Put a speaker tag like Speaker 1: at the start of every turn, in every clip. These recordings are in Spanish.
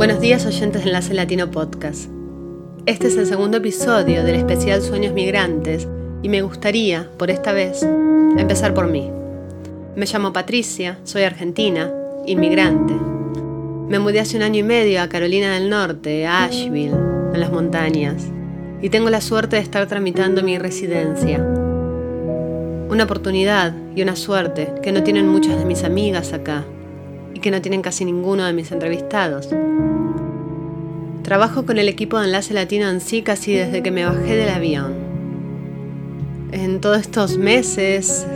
Speaker 1: Buenos días oyentes de Enlace Latino Podcast. Este es el segundo episodio del especial Sueños Migrantes y me gustaría, por esta vez, empezar por mí. Me llamo Patricia, soy argentina, inmigrante. Me mudé hace un año y medio a Carolina del Norte, a Asheville, en las montañas, y tengo la suerte de estar tramitando mi residencia. Una oportunidad y una suerte que no tienen muchas de mis amigas acá y que no tienen casi ninguno de mis entrevistados. Trabajo con el equipo de Enlace Latino en sí casi desde que me bajé del avión. En todos estos meses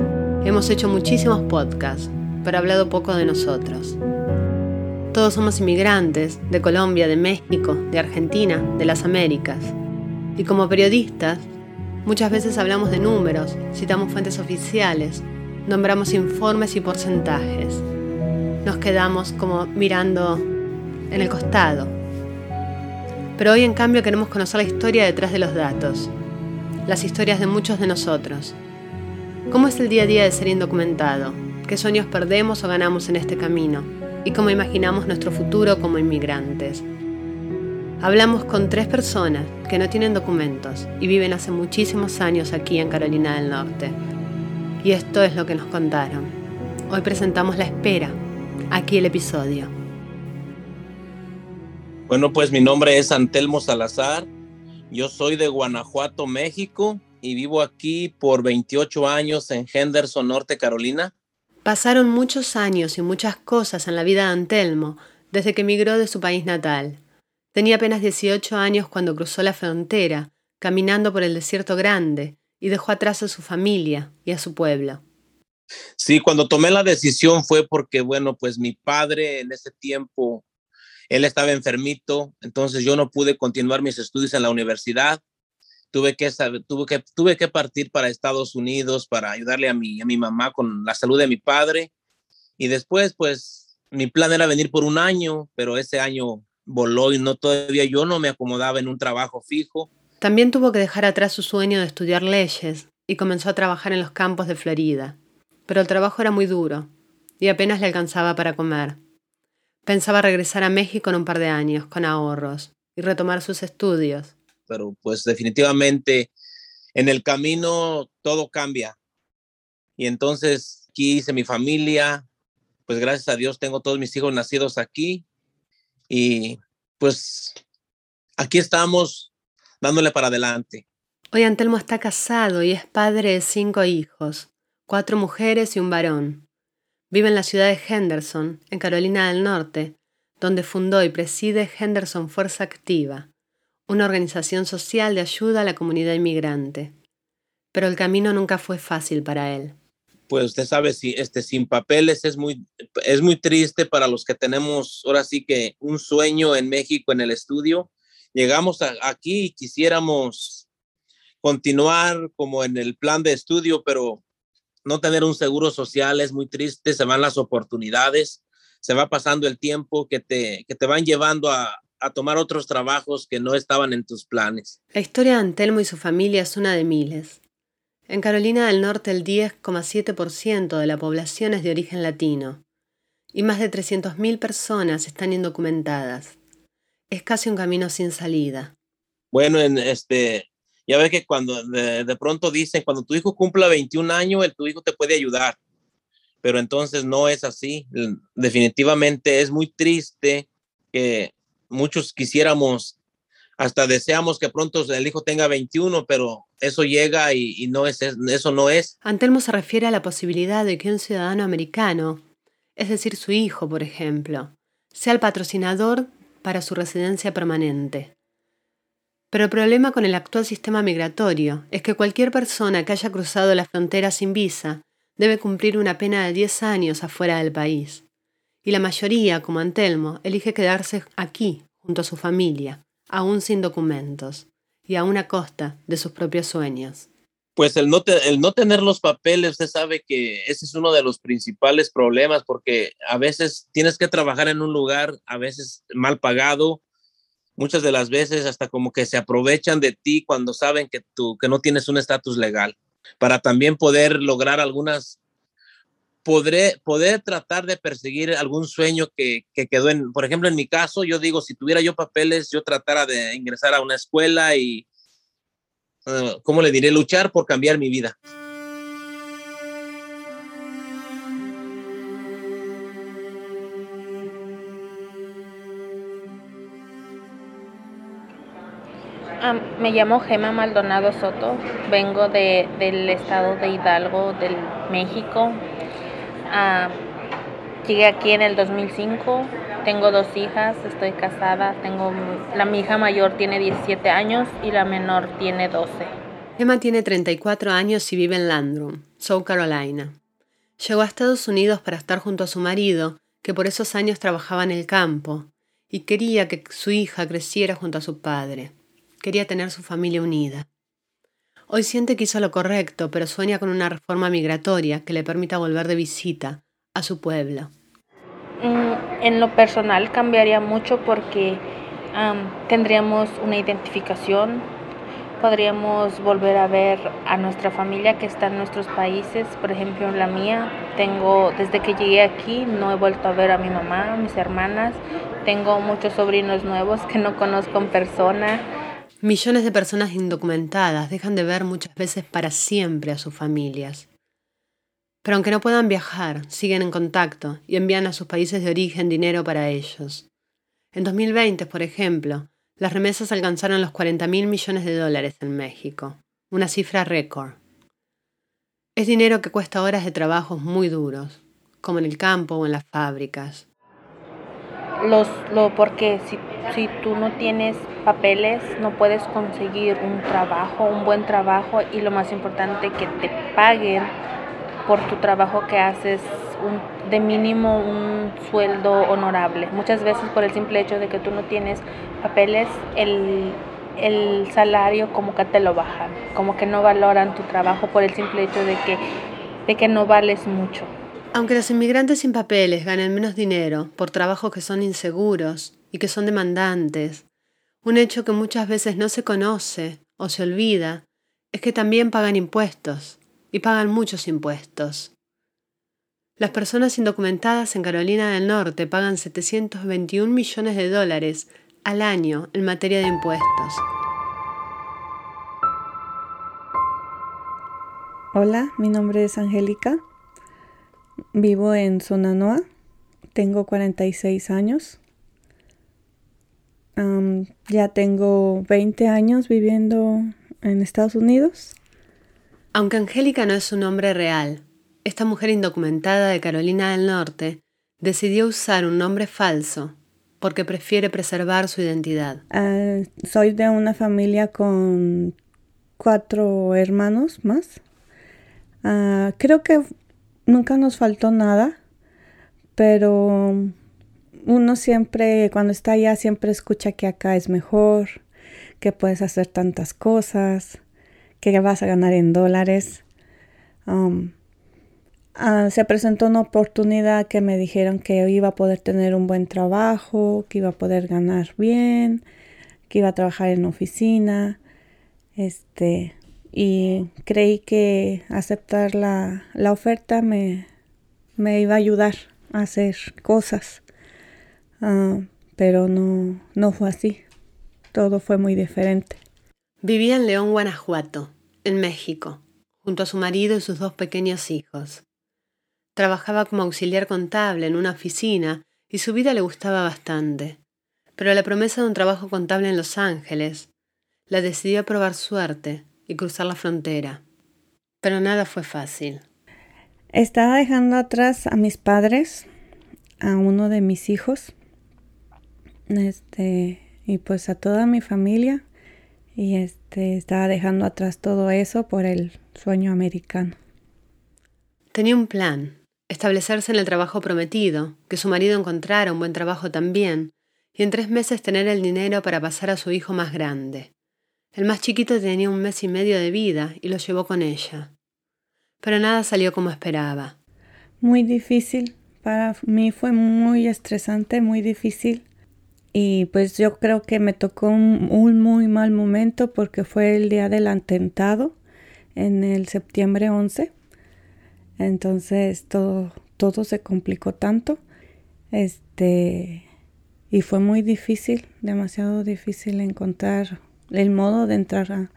Speaker 1: hemos hecho muchísimos podcasts, pero hablado poco de nosotros. Todos somos inmigrantes de Colombia, de México, de Argentina, de las Américas. Y como periodistas, muchas veces hablamos de números, citamos fuentes oficiales, nombramos informes y porcentajes nos quedamos como mirando en el costado. Pero hoy en cambio queremos conocer la historia detrás de los datos, las historias de muchos de nosotros. ¿Cómo es el día a día de ser indocumentado? ¿Qué sueños perdemos o ganamos en este camino? ¿Y cómo imaginamos nuestro futuro como inmigrantes? Hablamos con tres personas que no tienen documentos y viven hace muchísimos años aquí en Carolina del Norte. Y esto es lo que nos contaron. Hoy presentamos La Espera, aquí el episodio.
Speaker 2: Bueno, pues mi nombre es Antelmo Salazar. Yo soy de Guanajuato, México, y vivo aquí por 28 años en Henderson, Norte Carolina.
Speaker 1: Pasaron muchos años y muchas cosas en la vida de Antelmo desde que emigró de su país natal. Tenía apenas 18 años cuando cruzó la frontera, caminando por el desierto grande, y dejó atrás a su familia y a su pueblo.
Speaker 2: Sí, cuando tomé la decisión fue porque, bueno, pues mi padre en ese tiempo, él estaba enfermito, entonces yo no pude continuar mis estudios en la universidad. Tuve que, tuve que, tuve que partir para Estados Unidos para ayudarle a mi, a mi mamá con la salud de mi padre. Y después, pues, mi plan era venir por un año, pero ese año voló y no todavía yo no me acomodaba en un trabajo fijo.
Speaker 1: También tuvo que dejar atrás su sueño de estudiar leyes y comenzó a trabajar en los campos de Florida pero el trabajo era muy duro y apenas le alcanzaba para comer. Pensaba regresar a México en un par de años, con ahorros, y retomar sus estudios.
Speaker 2: Pero pues definitivamente en el camino todo cambia. Y entonces aquí hice mi familia, pues gracias a Dios tengo todos mis hijos nacidos aquí y pues aquí estamos dándole para adelante.
Speaker 1: Hoy Antelmo está casado y es padre de cinco hijos cuatro mujeres y un varón. Vive en la ciudad de Henderson, en Carolina del Norte, donde fundó y preside Henderson Fuerza Activa, una organización social de ayuda a la comunidad inmigrante. Pero el camino nunca fue fácil para él.
Speaker 2: Pues usted sabe, si este, sin papeles es muy, es muy triste para los que tenemos ahora sí que un sueño en México en el estudio. Llegamos aquí y quisiéramos continuar como en el plan de estudio, pero no tener un seguro social es muy triste, se van las oportunidades, se va pasando el tiempo que te, que te van llevando a, a tomar otros trabajos que no estaban en tus planes.
Speaker 1: La historia de Antelmo y su familia es una de miles. En Carolina del Norte el 10,7% de la población es de origen latino y más de 300.000 personas están indocumentadas. Es casi un camino sin salida.
Speaker 2: Bueno, en este, ya ves que cuando de, pronto dicen, cuando tu hijo cumpla 21 años, el, tu hijo te puede ayudar, pero entonces no es así. Definitivamente es muy triste que muchos quisiéramos, hasta deseamos que pronto el hijo tenga 21, pero eso llega y, y no es, eso no es.
Speaker 1: Antelmo se refiere a la posibilidad de que un ciudadano americano, es decir, su hijo, por ejemplo, sea el patrocinador para su residencia permanente. Pero el problema con el actual sistema migratorio es que cualquier persona que haya cruzado la frontera sin visa debe cumplir una pena de 10 años afuera del país. Y la mayoría, como Antelmo, elige quedarse aquí, junto a su familia, aún sin documentos, y aún a costa de sus propios sueños.
Speaker 2: Pues el no, tener los papeles, usted sabe que ese es uno de los principales problemas porque a veces tienes que trabajar en un lugar, a veces mal pagado, muchas de las veces hasta como que se aprovechan de ti cuando saben que tú que no tienes un estatus legal para también poder lograr algunas podré poder tratar de perseguir algún sueño que, que, quedó en, por ejemplo, en mi caso, yo digo, si tuviera yo papeles, yo tratara de ingresar a una escuela y, uh, ¿cómo le diré? Luchar por cambiar mi vida.
Speaker 3: Me llamo Gema Maldonado Soto, vengo de, del estado de Hidalgo, del México. llegué aquí en el 2005, tengo dos hijas, estoy casada, tengo la mi hija mayor tiene 17 años y la menor tiene 12.
Speaker 1: Gema tiene 34 años y vive en Landrum, South Carolina. Llegó a Estados Unidos para estar junto a su marido, que por esos años trabajaba en el campo, y quería que su hija creciera junto a su padre. Quería tener su familia unida. Hoy siente que hizo lo correcto, pero sueña con una reforma migratoria que le permita volver de visita a su pueblo.
Speaker 3: Mm, en lo personal cambiaría mucho porque tendríamos una identificación, podríamos volver a ver a nuestra familia que está en nuestros países, por ejemplo en la mía, tengo desde que llegué aquí no he vuelto a ver a mi mamá, a mis hermanas, tengo muchos sobrinos nuevos que no conozco en persona,
Speaker 1: Millones de personas indocumentadas dejan de ver muchas veces para siempre a sus familias. Pero aunque no puedan viajar, siguen en contacto y envían a sus países de origen dinero para ellos. En 2020, por ejemplo, las remesas alcanzaron los 40 mil millones de dólares en México, una cifra récord. Es dinero que cuesta horas de trabajos muy duros, como en el campo o en las fábricas.
Speaker 3: Los, lo, porque si, si tú no tienes papeles, no puedes conseguir un trabajo, un buen trabajo y lo más importante que te paguen por tu trabajo que haces un, de mínimo un sueldo honorable. Muchas veces por el simple hecho de que tú no tienes papeles, el, el salario como que te lo bajan, como que no valoran tu trabajo por el simple hecho de que, de que no vales mucho.
Speaker 1: Aunque los inmigrantes sin papeles ganen menos dinero por trabajos que son inseguros y que son demandantes, un hecho que muchas veces no se conoce o se olvida es que también pagan impuestos, y pagan muchos impuestos. Las personas indocumentadas en Carolina del Norte pagan 721 millones de dólares al año en materia de impuestos.
Speaker 4: Hola, mi nombre es Angélica. Vivo en Sonanoa. Tengo 46 años ya tengo 20 años viviendo en Estados Unidos.
Speaker 1: Aunque Angélica no es un nombre real, esta mujer indocumentada de Carolina del Norte decidió usar un nombre falso porque prefiere preservar su identidad.
Speaker 4: Ah, soy de una familia con cuatro hermanos más. Ah, creo que nunca nos faltó nada, pero uno siempre, cuando está allá, siempre escucha que acá es mejor, que puedes hacer tantas cosas, que vas a ganar en dólares. Um, ah, se presentó una oportunidad que me dijeron que iba a poder tener un buen trabajo, que iba a poder ganar bien, que iba a trabajar en oficina. Este, y creí que aceptar la, la oferta me, me iba a ayudar a hacer cosas. Ah, pero no, no fue así. Todo fue muy diferente.
Speaker 1: Vivía en León, Guanajuato, en México, junto a su marido y sus dos pequeños hijos. Trabajaba como auxiliar contable en una oficina y su vida le gustaba bastante. Pero la promesa de un trabajo contable en Los Ángeles la decidió probar suerte y cruzar la frontera. Pero nada fue fácil.
Speaker 4: Estaba dejando atrás a mis padres, a uno de mis hijos, este, y pues a toda mi familia. Y este, estaba dejando atrás todo eso por el sueño americano.
Speaker 1: Tenía un plan, establecerse en el trabajo prometido, que su marido encontrara un buen trabajo también, y en tres meses tener el dinero para pasar a su hijo más grande. El más chiquito tenía un mes y medio de vida y lo llevó con ella. Pero nada salió como esperaba.
Speaker 4: Muy difícil. Para mí fue muy estresante, muy difícil. Y pues yo creo que me tocó un, muy mal momento porque fue el día del atentado en el septiembre 11. Entonces todo, todo se complicó tanto. Este, y fue muy difícil, demasiado difícil encontrar el modo de entrar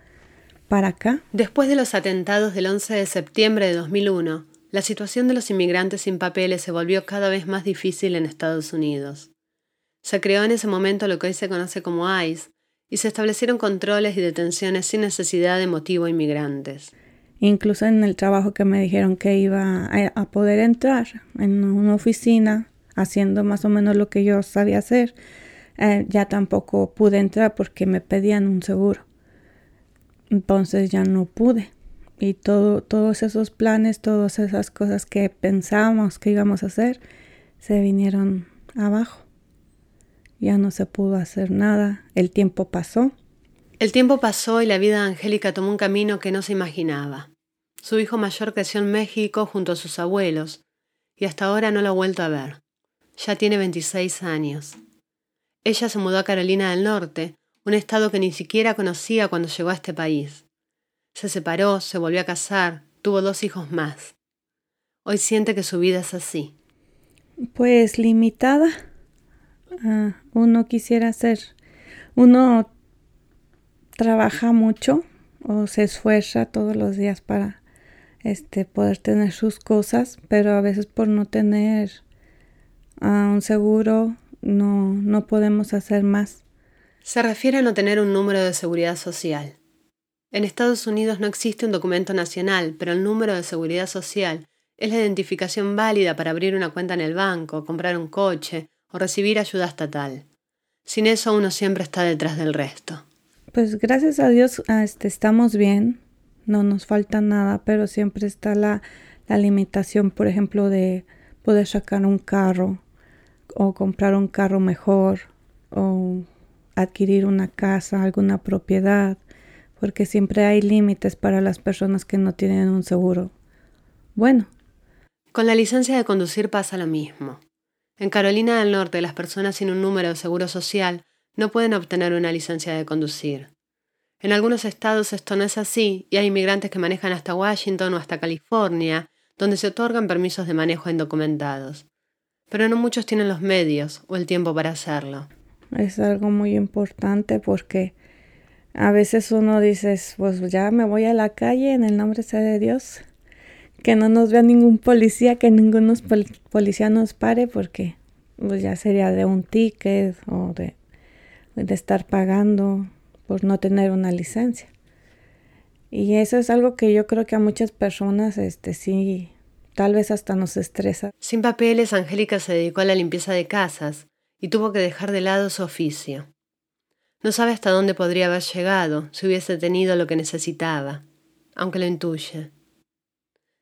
Speaker 4: para acá.
Speaker 1: Después de los atentados del 11 de septiembre de 2001, la situación de los inmigrantes sin papeles se volvió cada vez más difícil en Estados Unidos. Se creó en ese momento lo que hoy se conoce como ICE y se establecieron controles y detenciones sin necesidad de motivo a inmigrantes.
Speaker 4: Incluso en el trabajo que me dijeron que iba a poder entrar en una oficina haciendo más o menos lo que yo sabía hacer, eh, ya tampoco pude entrar porque me pedían un seguro. Entonces ya no pude. Y todo, todos esos planes, todas esas cosas que pensábamos que íbamos a hacer, se vinieron abajo. Ya no se pudo hacer nada. El tiempo pasó.
Speaker 1: El tiempo pasó y la vida de Angélica tomó un camino que no se imaginaba. Su hijo mayor creció en México junto a sus abuelos y hasta ahora no lo ha vuelto a ver. Ya tiene 26 años. Ella se mudó a Carolina del Norte, un estado que ni siquiera conocía cuando llegó a este país. Se separó, se volvió a casar, tuvo dos hijos más. Hoy siente que su vida es así.
Speaker 4: Pues limitada. Ah, uno quisiera ser. Uno trabaja mucho o se esfuerza todos los días para este poder tener sus cosas, pero a veces por no tener a un seguro no, no podemos hacer más.
Speaker 1: Se refiere a no tener un número de seguridad social. En Estados Unidos no existe un documento nacional, pero el número de seguridad social es la identificación válida para abrir una cuenta en el banco, comprar un coche o recibir ayuda estatal. Sin eso uno siempre está detrás del resto.
Speaker 4: Pues gracias a Dios ah, este, estamos bien, no nos falta nada, pero siempre está la, la limitación, por ejemplo, de poder sacar un carro o comprar un carro mejor o adquirir una casa, alguna propiedad, porque siempre hay límites para las personas que no tienen un seguro. Bueno.
Speaker 1: Con la licencia de conducir pasa lo mismo. En Carolina del Norte las personas sin un número de seguro social no pueden obtener una licencia de conducir. En algunos estados esto no es así y hay inmigrantes que manejan hasta Washington o hasta California, donde se otorgan permisos de manejo indocumentados pero no muchos tienen los medios o el tiempo para hacerlo.
Speaker 4: Es algo muy importante porque a veces uno dice, pues ya me voy a la calle en el nombre sea de Dios, que no nos vea ningún policía, que ningún policía nos pare porque pues ya sería de un ticket o de, de estar pagando por no tener una licencia. Y eso es algo que yo creo que a muchas personas este sí Tal vez hasta nos estresa.
Speaker 1: Sin papeles, Angélica se dedicó a la limpieza de casas y tuvo que dejar de lado su oficio. No sabe hasta dónde podría haber llegado si hubiese tenido lo que necesitaba, aunque lo intuye.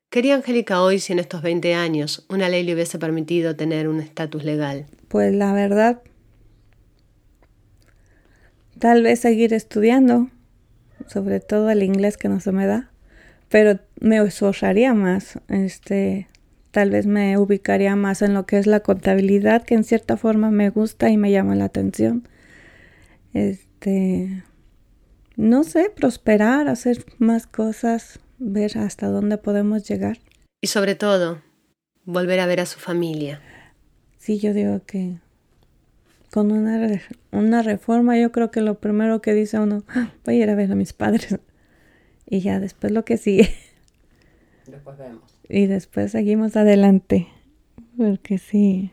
Speaker 1: Quería Angélica hoy si en estos 20 años una ley le hubiese permitido tener un estatus legal.
Speaker 4: Pues la verdad, tal vez seguir estudiando, sobre todo el inglés que no se me da pero me esforzaría más, este, tal vez me ubicaría más en lo que es la contabilidad, que en cierta forma me gusta y me llama la atención. Este, no sé, prosperar, hacer más cosas, ver hasta dónde podemos llegar.
Speaker 1: Y sobre todo, volver a ver a su familia.
Speaker 4: Sí, yo digo que con una, una reforma yo creo que lo primero que dice uno, ah, voy a ir a ver a mis padres. Y ya después lo que sigue.
Speaker 1: Después vemos.
Speaker 4: Y después seguimos adelante. Porque sí.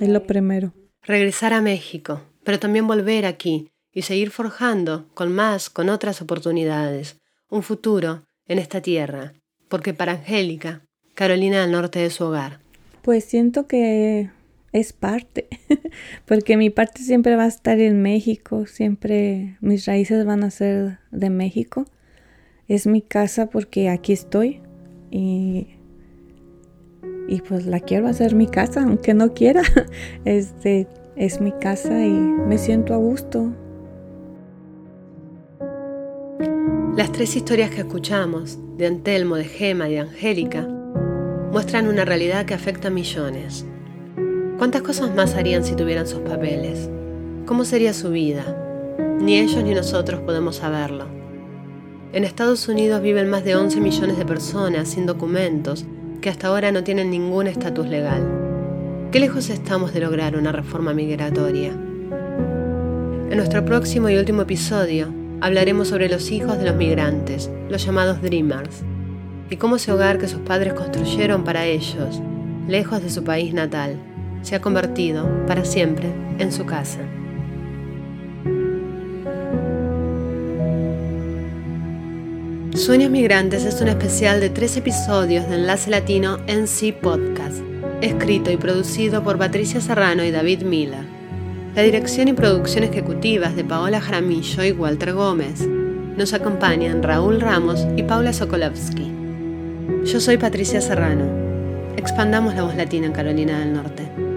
Speaker 4: Es lo primero.
Speaker 1: Regresar a México, pero también volver aquí y seguir forjando con más, con otras oportunidades, un futuro en esta tierra. Porque para Angélica, Carolina del Norte es su hogar.
Speaker 4: Pues siento que es parte, porque mi parte siempre va a estar en México, siempre mis raíces van a ser de México es mi casa porque aquí estoy y, y pues la quiero hacer mi casa, aunque no quiera. Este es mi casa y me siento a gusto.
Speaker 1: Las tres historias que escuchamos, de Antelmo, de Gema y de Angélica, muestran una realidad que afecta a millones. ¿Cuántas cosas más harían si tuvieran sus papeles? ¿Cómo sería su vida? Ni ellos ni nosotros podemos saberlo En Estados Unidos viven más de 11 millones de personas sin documentos que hasta ahora no tienen ningún estatus legal. ¿Qué lejos estamos de lograr una reforma migratoria? En nuestro próximo y último episodio hablaremos sobre los hijos de los migrantes, los llamados Dreamers, y cómo ese hogar que sus padres construyeron para ellos, lejos de su país natal, se ha convertido, para siempre, en su casa. Sueños Migrantes es un especial de tres episodios de Enlace Latino NC Podcast, escrito y producido por Patricia Serrano y David Mila. La dirección y producción ejecutivas de Paola Jaramillo y Walter Gómez. Nos acompañan Raúl Ramos y Paula Sokolovsky. Yo soy Patricia Serrano. Expandamos la voz latina en Carolina del Norte.